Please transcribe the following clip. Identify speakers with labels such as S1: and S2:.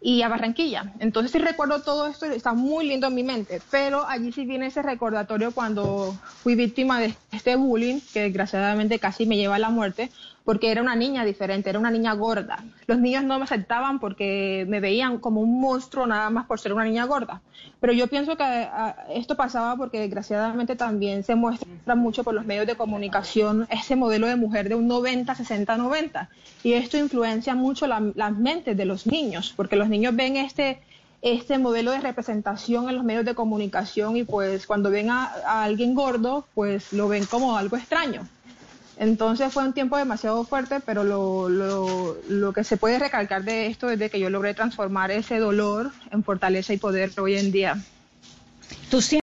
S1: y a Barranquilla. Entonces sí recuerdo todo esto, está muy lindo en mi mente, pero allí sí viene ese recordatorio cuando fui víctima de este bullying, que desgraciadamente casi me lleva a la muerte, porque era una niña diferente, era una niña gorda. Los niños no me aceptaban porque me veían como un monstruo nada más por ser una niña gorda. Pero yo pienso que ah, esto pasaba porque desgraciadamente también se muestra mucho por los medios de comunicación ese modelo de mujer de un 90, 60, 90. Y esto influencia mucho las mentes de los niños, porque los niños ven este este modelo de representación en los medios de comunicación y pues cuando ven a, alguien gordo, pues lo ven como algo extraño. Entonces fue un tiempo demasiado fuerte, pero lo, lo, lo, que se puede recalcar de esto es de que yo logré transformar ese dolor en fortaleza y poder hoy en día.
S2: ¿Tú